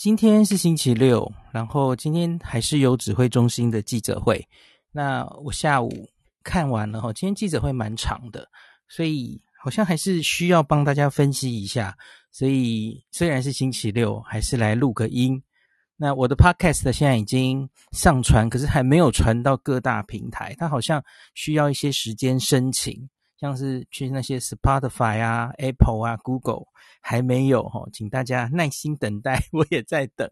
今天是星期六，然后今天还是有指挥中心的记者会。那我下午看完了哈，今天记者会蛮长的，所以好像还是需要帮大家分析一下。所以虽然是星期六，还是来录个音。那我的 podcast 现在已经上传，可是还没有传到各大平台，它好像需要一些时间申请。像是去那些 Spotify 啊、Apple 啊、Google 还没有哈，请大家耐心等待，我也在等。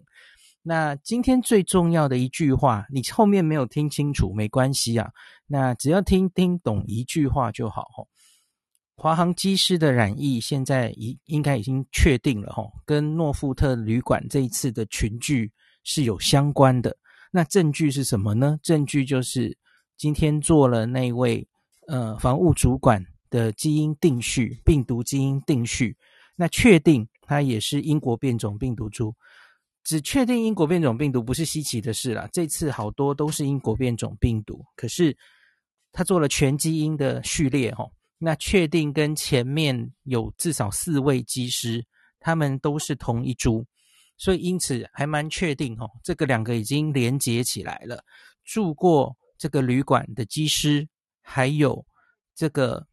那今天最重要的一句话，你后面没有听清楚没关系啊，那只要听听懂一句话就好哈。华航机师的染疫现在已应该已经确定了哈，跟诺富特旅馆这一次的群聚是有相关的。那证据是什么呢？证据就是今天做了那位。呃，防务主管的基因定序，病毒基因定序，那确定它也是英国变种病毒株，只确定英国变种病毒不是稀奇的事啦。这次好多都是英国变种病毒，可是他做了全基因的序列齁，那确定跟前面有至少四位机师，他们都是同一株，所以因此还蛮确定哦，这个两个已经连接起来了，住过这个旅馆的机师。还有这个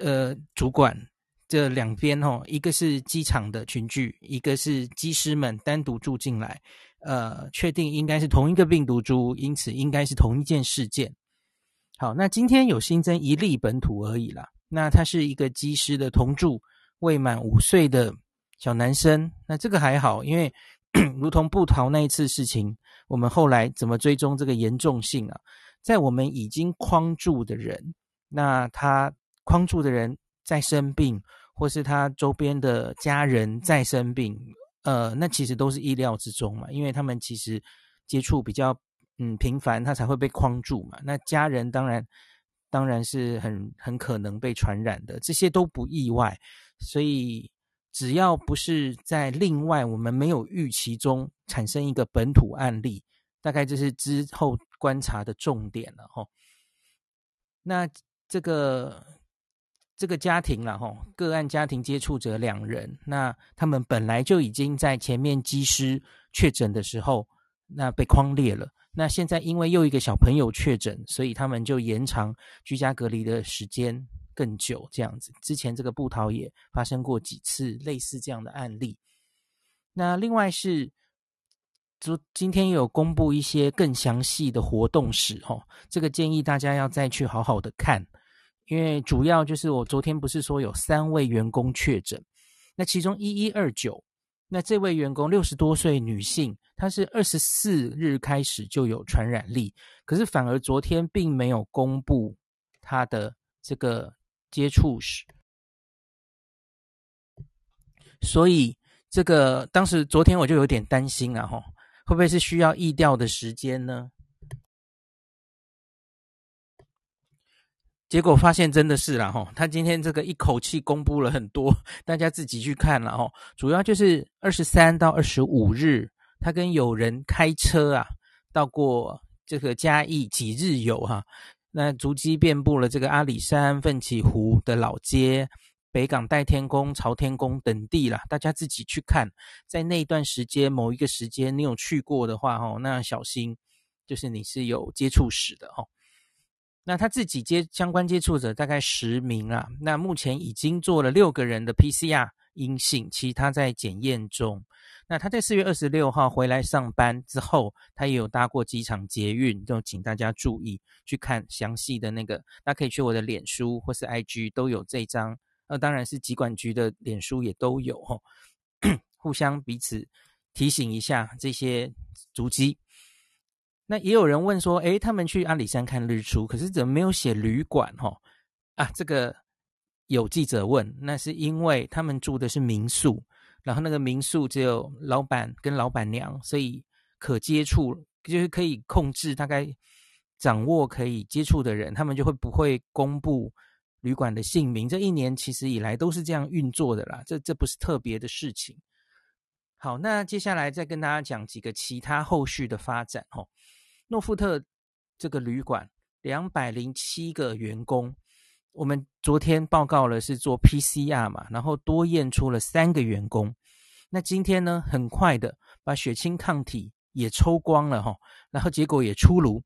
呃，主管这两边哦，一个是机场的群聚，一个是机师们单独住进来，呃，确定应该是同一个病毒株，因此应该是同一件事件。好，那今天有新增一例本土而已啦。那他是一个机师的同住未满五岁的小男生，那这个还好，因为 如同布桃那一次事情，我们后来怎么追踪这个严重性啊？在我们已经框住的人，那他框住的人在生病，或是他周边的家人在生病，呃，那其实都是意料之中嘛，因为他们其实接触比较嗯频繁，他才会被框住嘛。那家人当然当然是很很可能被传染的，这些都不意外。所以只要不是在另外我们没有预期中产生一个本土案例，大概这是之后。观察的重点了哈，那这个这个家庭了哈，个案家庭接触者两人，那他们本来就已经在前面机师确诊的时候，那被框列了，那现在因为又一个小朋友确诊，所以他们就延长居家隔离的时间更久，这样子。之前这个部桃也发生过几次类似这样的案例，那另外是。就今天有公布一些更详细的活动史哈，这个建议大家要再去好好的看，因为主要就是我昨天不是说有三位员工确诊，那其中一一二九，那这位员工六十多岁女性，她是二十四日开始就有传染力，可是反而昨天并没有公布她的这个接触史，所以这个当时昨天我就有点担心啊哈。会不会是需要疫调的时间呢？结果发现真的是啦齁，他今天这个一口气公布了很多，大家自己去看了齁。主要就是二十三到二十五日，他跟友人开车啊，到过这个嘉义几日游哈，那足迹遍布了这个阿里山、奋起湖的老街。北港代天宫、朝天宫等地啦，大家自己去看。在那一段时间，某一个时间，你有去过的话，哦，那小心，就是你是有接触史的哦。那他自己接相关接触者大概十名啊。那目前已经做了六个人的 PCR 阴性，其他在检验中。那他在四月二十六号回来上班之后，他也有搭过机场捷运，就请大家注意去看详细的那个。大家可以去我的脸书或是 IG 都有这张。那当然是疾管局的脸书也都有吼，互相彼此提醒一下这些足迹。那也有人问说，诶，他们去阿里山看日出，可是怎么没有写旅馆？吼啊，这个有记者问，那是因为他们住的是民宿，然后那个民宿只有老板跟老板娘，所以可接触就是可以控制，大概掌握可以接触的人，他们就会不会公布。旅馆的姓名，这一年其实以来都是这样运作的啦，这这不是特别的事情。好，那接下来再跟大家讲几个其他后续的发展哦。诺富特这个旅馆两百零七个员工，我们昨天报告了是做 PCR 嘛，然后多验出了三个员工，那今天呢，很快的把血清抗体也抽光了哈，然后结果也出炉，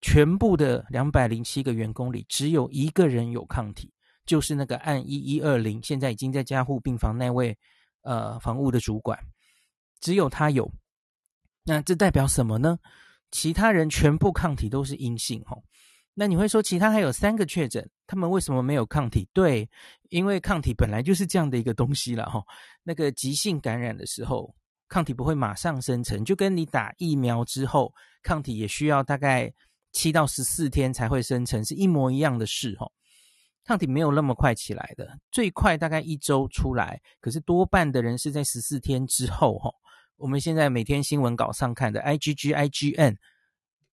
全部的两百零七个员工里，只有一个人有抗体，就是那个案一一二零，现在已经在加护病房那位呃防务的主管，只有他有。那这代表什么呢？其他人全部抗体都是阴性哦。那你会说，其他还有三个确诊，他们为什么没有抗体？对，因为抗体本来就是这样的一个东西了哈。那个急性感染的时候，抗体不会马上生成，就跟你打疫苗之后，抗体也需要大概七到十四天才会生成，是一模一样的事哈。抗体没有那么快起来的，最快大概一周出来，可是多半的人是在十四天之后哈。我们现在每天新闻稿上看的 IgG、IgN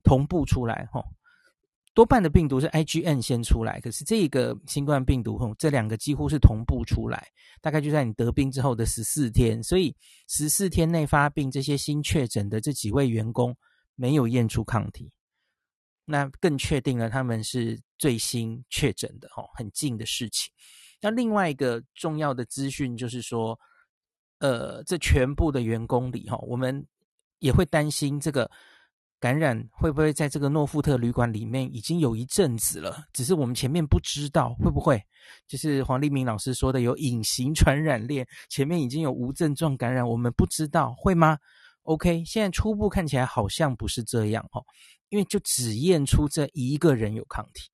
同步出来哈。多半的病毒是 IgN 先出来，可是这个新冠病毒吼，这两个几乎是同步出来，大概就在你得病之后的十四天，所以十四天内发病，这些新确诊的这几位员工没有验出抗体，那更确定了他们是最新确诊的吼，很近的事情。那另外一个重要的资讯就是说，呃，这全部的员工里哈，我们也会担心这个。感染会不会在这个诺富特旅馆里面已经有一阵子了？只是我们前面不知道会不会，就是黄立明老师说的有隐形传染链，前面已经有无症状感染，我们不知道会吗？OK，现在初步看起来好像不是这样哦，因为就只验出这一个人有抗体，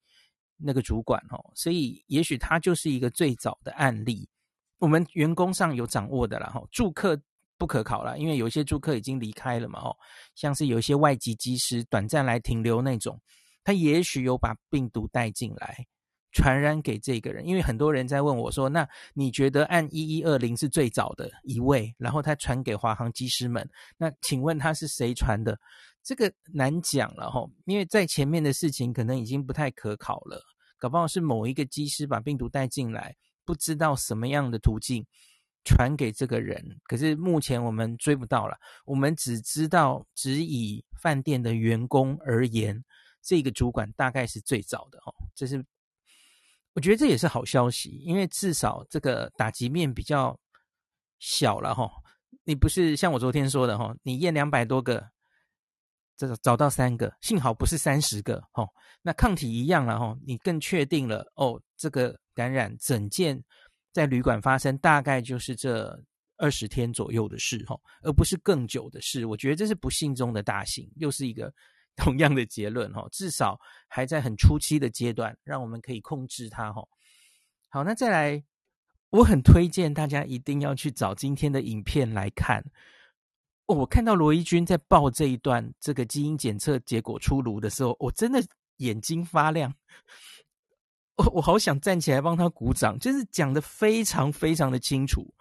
那个主管哦，所以也许他就是一个最早的案例，我们员工上有掌握的了哈，住客。不可考了，因为有些住客已经离开了嘛，哦，像是有一些外籍机师短暂来停留那种，他也许有把病毒带进来，传染给这个人。因为很多人在问我说，那你觉得按一一二零是最早的一位，然后他传给华航机师们，那请问他是谁传的？这个难讲了哈，因为在前面的事情可能已经不太可考了，搞不好是某一个机师把病毒带进来，不知道什么样的途径。传给这个人，可是目前我们追不到了。我们只知道，只以饭店的员工而言，这个主管大概是最早的哦。这是我觉得这也是好消息，因为至少这个打击面比较小了哈。你不是像我昨天说的哈，你验两百多个，这找到三个，幸好不是三十个哈。那抗体一样了哈，你更确定了哦，这个感染整件。在旅馆发生，大概就是这二十天左右的事哈，而不是更久的事。我觉得这是不幸中的大幸，又是一个同样的结论哈。至少还在很初期的阶段，让我们可以控制它哈。好，那再来，我很推荐大家一定要去找今天的影片来看。我看到罗一军在报这一段这个基因检测结果出炉的时候，我真的眼睛发亮。我我好想站起来帮他鼓掌，就是讲的非常非常的清楚。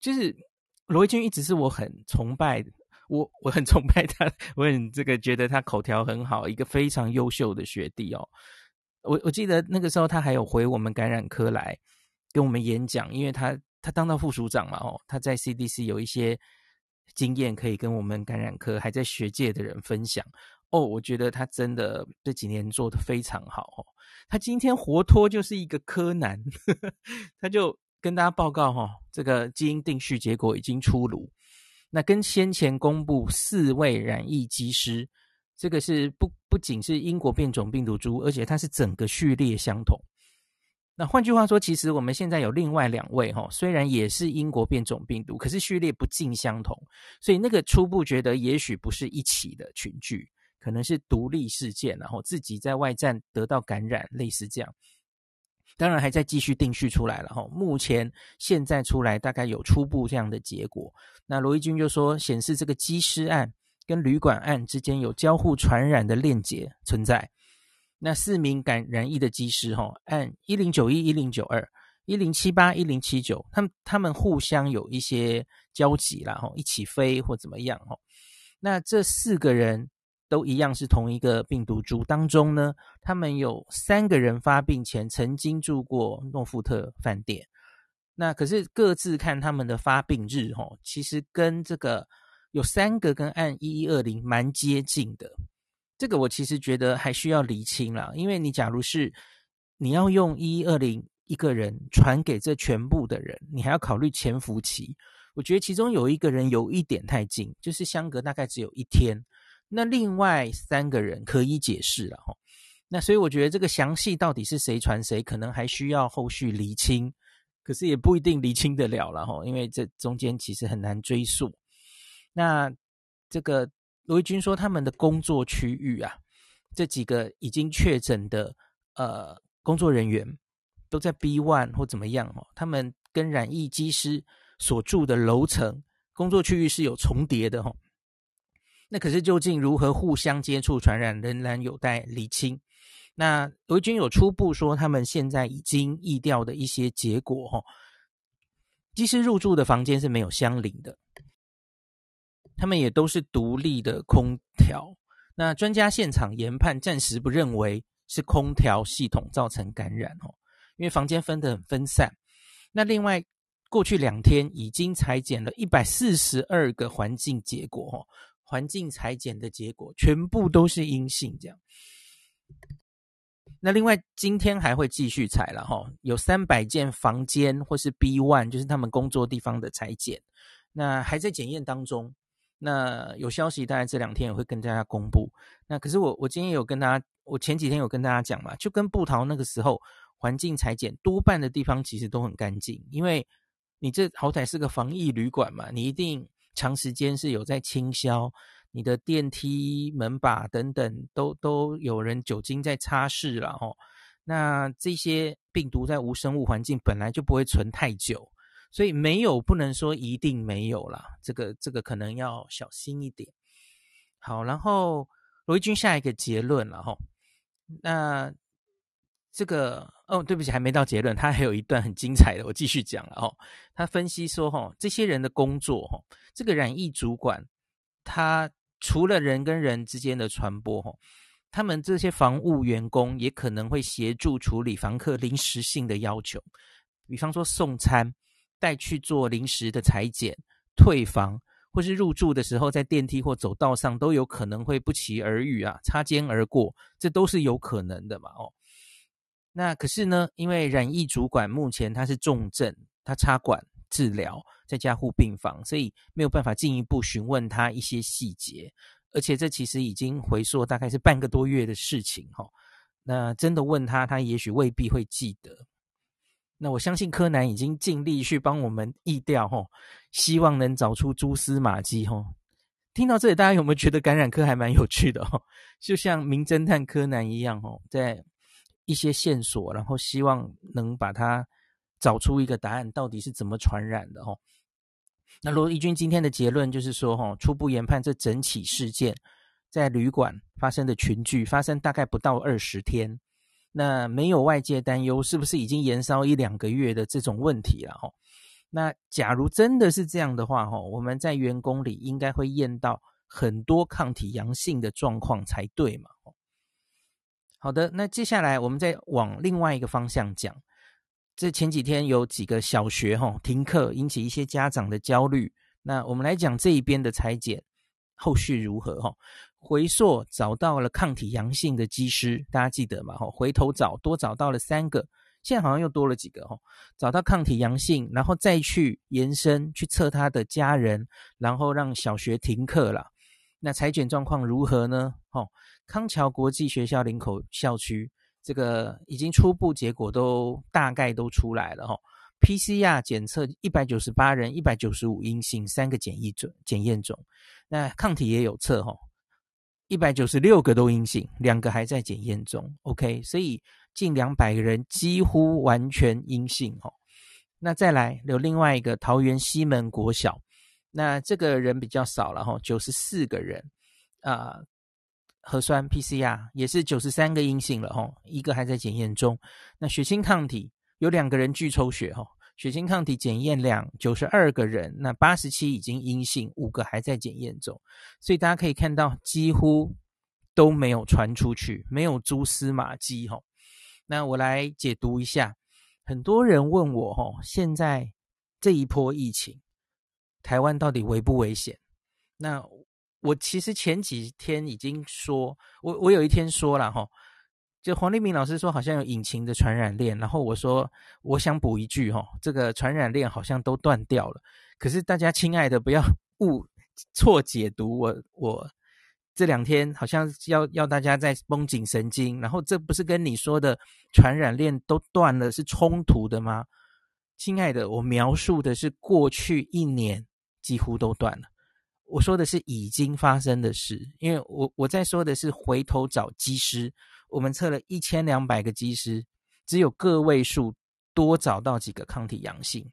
就是罗一军一直是我很崇拜的，我我很崇拜他，我很这个觉得他口条很好，一个非常优秀的学弟哦。我我记得那个时候他还有回我们感染科来跟我们演讲，因为他他当到副署长嘛哦，他在 CDC 有一些经验可以跟我们感染科还在学界的人分享。哦，我觉得他真的这几年做得非常好哦。他今天活脱就是一个柯南，呵呵，他就跟大家报告哈、哦，这个基因定序结果已经出炉。那跟先前公布四位染疫机师，这个是不不仅是英国变种病毒株，而且它是整个序列相同。那换句话说，其实我们现在有另外两位哈、哦，虽然也是英国变种病毒，可是序列不尽相同，所以那个初步觉得也许不是一起的群聚。可能是独立事件，然后自己在外站得到感染，类似这样。当然还在继续定序出来了哈。目前现在出来大概有初步这样的结果。那罗一钧就说，显示这个机师案跟旅馆案之间有交互传染的链接存在。那四名感染疫的机师哈，按一零九一、一零九二、一零七八、一零七九，他们他们互相有一些交集啦哈，一起飞或怎么样哈。那这四个人。都一样是同一个病毒株当中呢，他们有三个人发病前曾经住过诺富特饭店，那可是各自看他们的发病日，吼，其实跟这个有三个跟案一一二零蛮接近的，这个我其实觉得还需要厘清啦，因为你假如是你要用一一二零一个人传给这全部的人，你还要考虑潜伏期，我觉得其中有一个人有一点太近，就是相隔大概只有一天。那另外三个人可以解释了哈。那所以我觉得这个详细到底是谁传谁，可能还需要后续厘清。可是也不一定厘清得了了哈，因为这中间其实很难追溯。那这个罗一军说他们的工作区域啊，这几个已经确诊的呃工作人员都在 B one 或怎么样哦，他们跟染疫机师所住的楼层工作区域是有重叠的哈。那可是究竟如何互相接触传染，仍然有待厘清。那罗一军有初步说，他们现在已经疫调的一些结果哈，机师入住的房间是没有相邻的，他们也都是独立的空调。那专家现场研判，暂时不认为是空调系统造成感染哦，因为房间分得很分散。那另外，过去两天已经采检了一百四十二个环境结果哈，环境裁剪的结果全部都是阴性这样。那另外，今天还会继续裁了哈，有三百间房间或是 B one，就是他们工作地方的裁剪，那还在检验当中。那有消息，大概这两天也会跟大家公布。那可是我我今天有跟大家，我前几天有跟大家讲嘛，就跟布桃那个时候环境裁剪，多半的地方其实都很干净，因为你这好歹是个防疫旅馆嘛，你一定长时间是有在清消。你的电梯门把等等都都有人酒精在擦拭了哦，那这些病毒在无生物环境本来就不会存太久，所以没有不能说一定没有啦，这个这个可能要小心一点。好，然后罗一军下一个结论了哈，那这个哦，对不起，还没到结论，他还有一段很精彩的，我继续讲了哦。他分析说哈，这些人的工作哈，这个染疫主管他。除了人跟人之间的传播，吼，他们这些防务员工也可能会协助处理房客临时性的要求，比方说送餐、带去做临时的裁剪、退房，或是入住的时候在电梯或走道上都有可能会不期而遇啊，擦肩而过，这都是有可能的嘛，哦。那可是呢，因为染疫主管目前他是重症，他插管治疗。在加护病房，所以没有办法进一步询问他一些细节，而且这其实已经回溯大概是半个多月的事情哈。那真的问他，他也许未必会记得。那我相信柯南已经尽力去帮我们疫调哈，希望能找出蛛丝马迹哈。听到这里，大家有没有觉得感染科还蛮有趣的哈？就像名侦探柯南一样哈，在一些线索，然后希望能把它找出一个答案，到底是怎么传染的哦。那罗一军今天的结论就是说，哈，初步研判这整起事件在旅馆发生的群聚，发生大概不到二十天，那没有外界担忧是不是已经延烧一两个月的这种问题了，哈。那假如真的是这样的话，哈，我们在员工里应该会验到很多抗体阳性的状况才对嘛。好的，那接下来我们再往另外一个方向讲。这前几天有几个小学哈停课，引起一些家长的焦虑。那我们来讲这一边的裁剪后续如何哈？回溯找到了抗体阳性的机师，大家记得吗？哈，回头找多找到了三个，现在好像又多了几个哈。找到抗体阳性，然后再去延伸去测他的家人，然后让小学停课了。那裁剪状况如何呢？哈，康桥国际学校林口校区。这个已经初步结果都大概都出来了哈，PCR 检测一百九十八人，一百九十五阴性，三个检疫种检验种，那抗体也有测哈，一百九十六个都阴性，两个还在检验中，OK，所以近两百个人几乎完全阴性哈。那再来有另外一个桃园西门国小，那这个人比较少了哈，九十四个人啊。核酸 PCR 也是九十三个阴性了哈，一个还在检验中。那血清抗体有两个人拒抽血哈，血清抗体检验量九十二个人，那八十七已经阴性，五个还在检验中。所以大家可以看到，几乎都没有传出去，没有蛛丝马迹哈。那我来解读一下，很多人问我哈，现在这一波疫情，台湾到底危不危险？那我其实前几天已经说，我我有一天说了哈，就黄立明老师说好像有隐形的传染链，然后我说我想补一句哈，这个传染链好像都断掉了。可是大家亲爱的不要误错解读我我这两天好像要要大家在绷紧神经，然后这不是跟你说的传染链都断了是冲突的吗？亲爱的，我描述的是过去一年几乎都断了。我说的是已经发生的事，因为我我在说的是回头找机师，我们测了一千两百个机师，只有个位数多找到几个抗体阳性，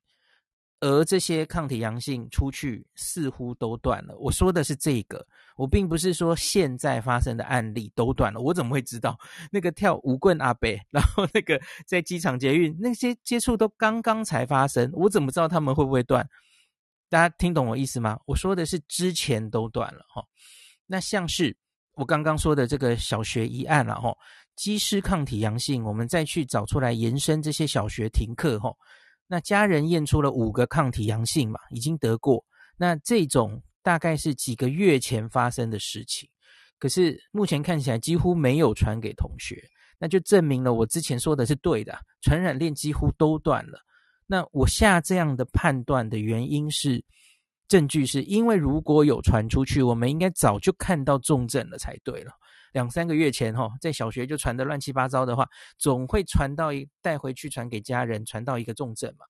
而这些抗体阳性出去似乎都断了。我说的是这个，我并不是说现在发生的案例都断了。我怎么会知道那个跳舞棍阿伯，然后那个在机场捷运那些接触都刚刚才发生，我怎么知道他们会不会断？大家听懂我意思吗？我说的是之前都断了哈，那像是我刚刚说的这个小学一案了哈，机师抗体阳性，我们再去找出来延伸这些小学停课哈，那家人验出了五个抗体阳性嘛，已经得过，那这种大概是几个月前发生的事情，可是目前看起来几乎没有传给同学，那就证明了我之前说的是对的，传染链几乎都断了。那我下这样的判断的原因是，证据是因为如果有传出去，我们应该早就看到重症了才对了。两三个月前哈，在小学就传得乱七八糟的话，总会传到一带回去传给家人，传到一个重症嘛。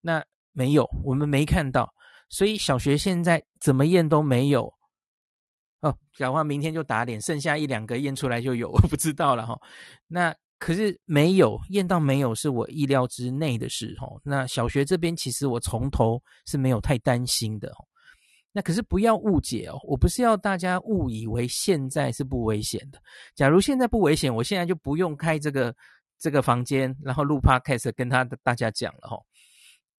那没有，我们没看到，所以小学现在怎么验都没有。哦，讲话明天就打脸，剩下一两个验出来就有，我不知道了哈。那。可是没有验到没有是我意料之内的事哦。那小学这边其实我从头是没有太担心的哦。那可是不要误解哦，我不是要大家误以为现在是不危险的。假如现在不危险，我现在就不用开这个这个房间，然后录 Podcast 跟他大家讲了哈。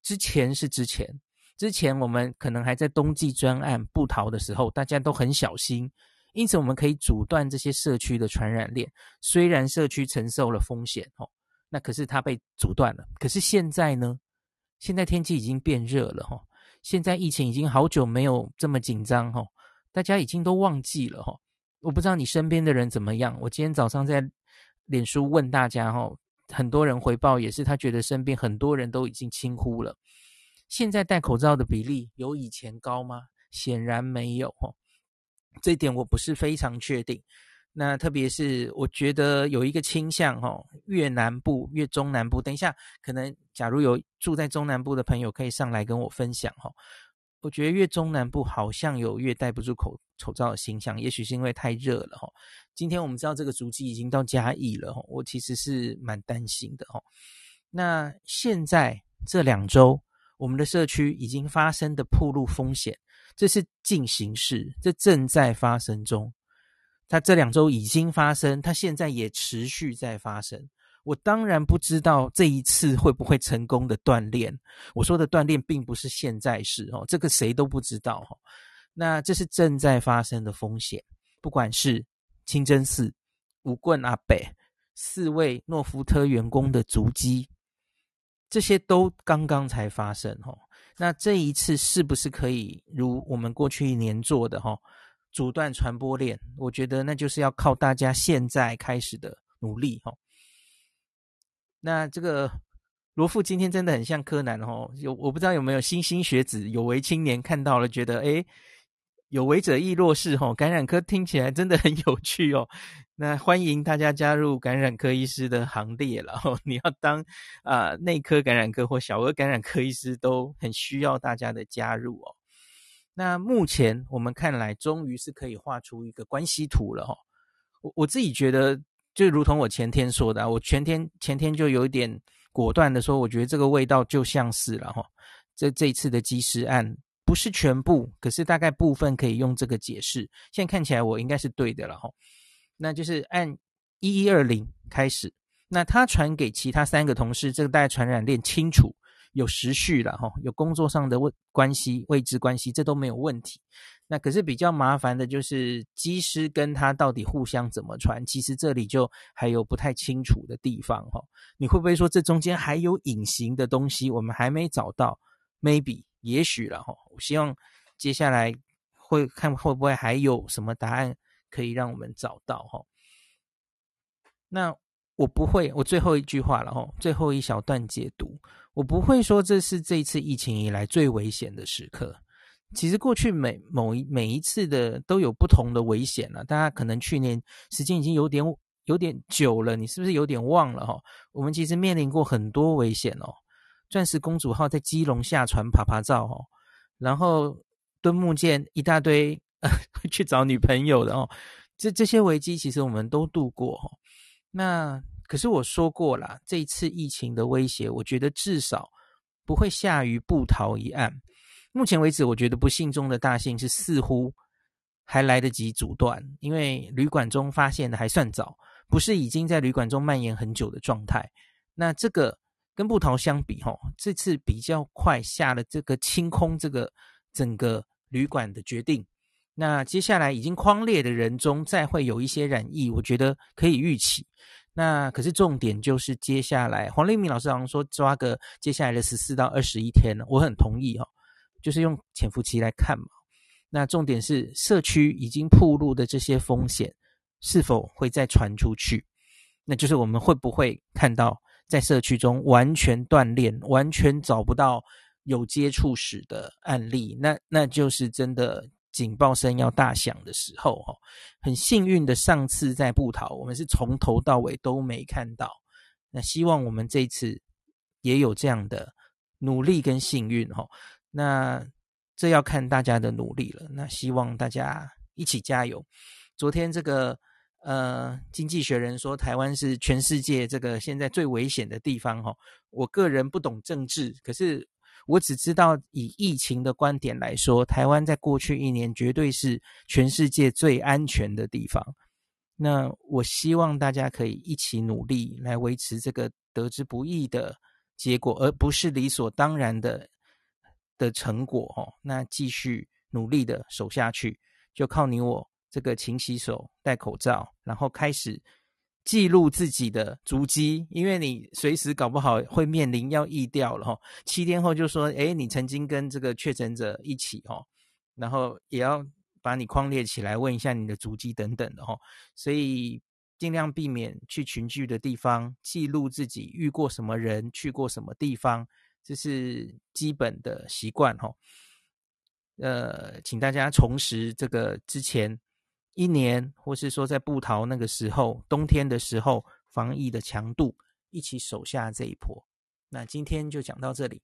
之前是之前，之前我们可能还在冬季专案部桃的时候，大家都很小心。因此，我们可以阻断这些社区的传染链。虽然社区承受了风险，哦，那可是它被阻断了。可是现在呢？现在天气已经变热了，哈。现在疫情已经好久没有这么紧张，哈。大家已经都忘记了，哈。我不知道你身边的人怎么样。我今天早上在脸书问大家，哈，很多人回报也是，他觉得身边很多人都已经轻忽了。现在戴口罩的比例有以前高吗？显然没有，哈。这一点我不是非常确定，那特别是我觉得有一个倾向哈，越南部越中南部。等一下，可能假如有住在中南部的朋友可以上来跟我分享哈。我觉得越中南部好像有越戴不住口口罩的形象，也许是因为太热了哈。今天我们知道这个足迹已经到嘉义了哈，我其实是蛮担心的哈。那现在这两周，我们的社区已经发生的暴露风险。这是进行式，这正在发生中。它这两周已经发生，它现在也持续在发生。我当然不知道这一次会不会成功的锻炼。我说的锻炼并不是现在式哦，这个谁都不知道哈。那这是正在发生的风险，不管是清真寺、舞棍阿北、四位诺福特员工的足迹，这些都刚刚才发生哈。那这一次是不是可以如我们过去一年做的哈，阻断传播链？我觉得那就是要靠大家现在开始的努力哈。那这个罗富今天真的很像柯南哦，有我不知道有没有星星学子有为青年看到了，觉得诶有为者亦若是哈，感染科听起来真的很有趣哦。那欢迎大家加入感染科医师的行列了哦。你要当啊、内科感染科或小儿感染科医师，都很需要大家的加入哦。那目前我们看来，终于是可以画出一个关系图了哈、哦。我我自己觉得，就如同我前天说的，我前天前天就有一点果断的说，我觉得这个味道就像是了哈、哦。这这次的机师案。不是全部，可是大概部分可以用这个解释。现在看起来我应该是对的了哈，那就是按一一二零开始，那他传给其他三个同事，这个大概传染链清楚，有时序了哈，有工作上的位关系、位置关系，这都没有问题。那可是比较麻烦的就是机师跟他到底互相怎么传，其实这里就还有不太清楚的地方哈。你会不会说这中间还有隐形的东西，我们还没找到？Maybe。也许了哈，我希望接下来会看会不会还有什么答案可以让我们找到哈。那我不会，我最后一句话了哈，最后一小段解读，我不会说这是这一次疫情以来最危险的时刻。其实过去每某一每一次的都有不同的危险了，大家可能去年时间已经有点有点久了，你是不是有点忘了哈？我们其实面临过很多危险哦。钻石公主号在基隆下船爬爬照哦，然后敦木舰一大堆 呃去找女朋友的哦，这这些危机其实我们都度过哦。那可是我说过啦，这一次疫情的威胁，我觉得至少不会下于部桃一案。目前为止，我觉得不幸中的大幸是似乎还来得及阻断，因为旅馆中发现的还算早，不是已经在旅馆中蔓延很久的状态。那这个跟部桃相比，哈，这次比较快下了这个清空这个整个旅馆的决定。那接下来已经匡列的人中，再会有一些染疫，我觉得可以预期。那可是重点就是接下来黄立明老师好像说抓个接下来的十四到二十一天呢，我很同意哈。就是用潜伏期来看嘛，那重点是社区已经铺路的这些风险是否会再传出去？那就是我们会不会看到在社区中完全锻炼、完全找不到有接触史的案例？那那就是真的警报声要大响的时候哈。很幸运的，上次在布桃，我们是从头到尾都没看到。那希望我们这次也有这样的努力跟幸运哈。那这要看大家的努力了。那希望大家一起加油。昨天这个呃，《经济学人》说台湾是全世界这个现在最危险的地方哈。我个人不懂政治，可是我只知道以疫情的观点来说，台湾在过去一年绝对是全世界最安全的地方。那我希望大家可以一起努力来维持这个得之不易的结果，而不是理所当然的。的成果哦，那继续努力的守下去，就靠你我这个勤洗手、戴口罩，然后开始记录自己的足迹，因为你随时搞不好会面临要疫掉了哈。七天后就说，诶，你曾经跟这个确诊者一起哦，然后也要把你框列起来，问一下你的足迹等等的哈。所以尽量避免去群聚的地方，记录自己遇过什么人，去过什么地方。这是基本的习惯哈，呃，请大家重拾这个之前一年，或是说在布桃那个时候冬天的时候防疫的强度，一起守下这一波。那今天就讲到这里。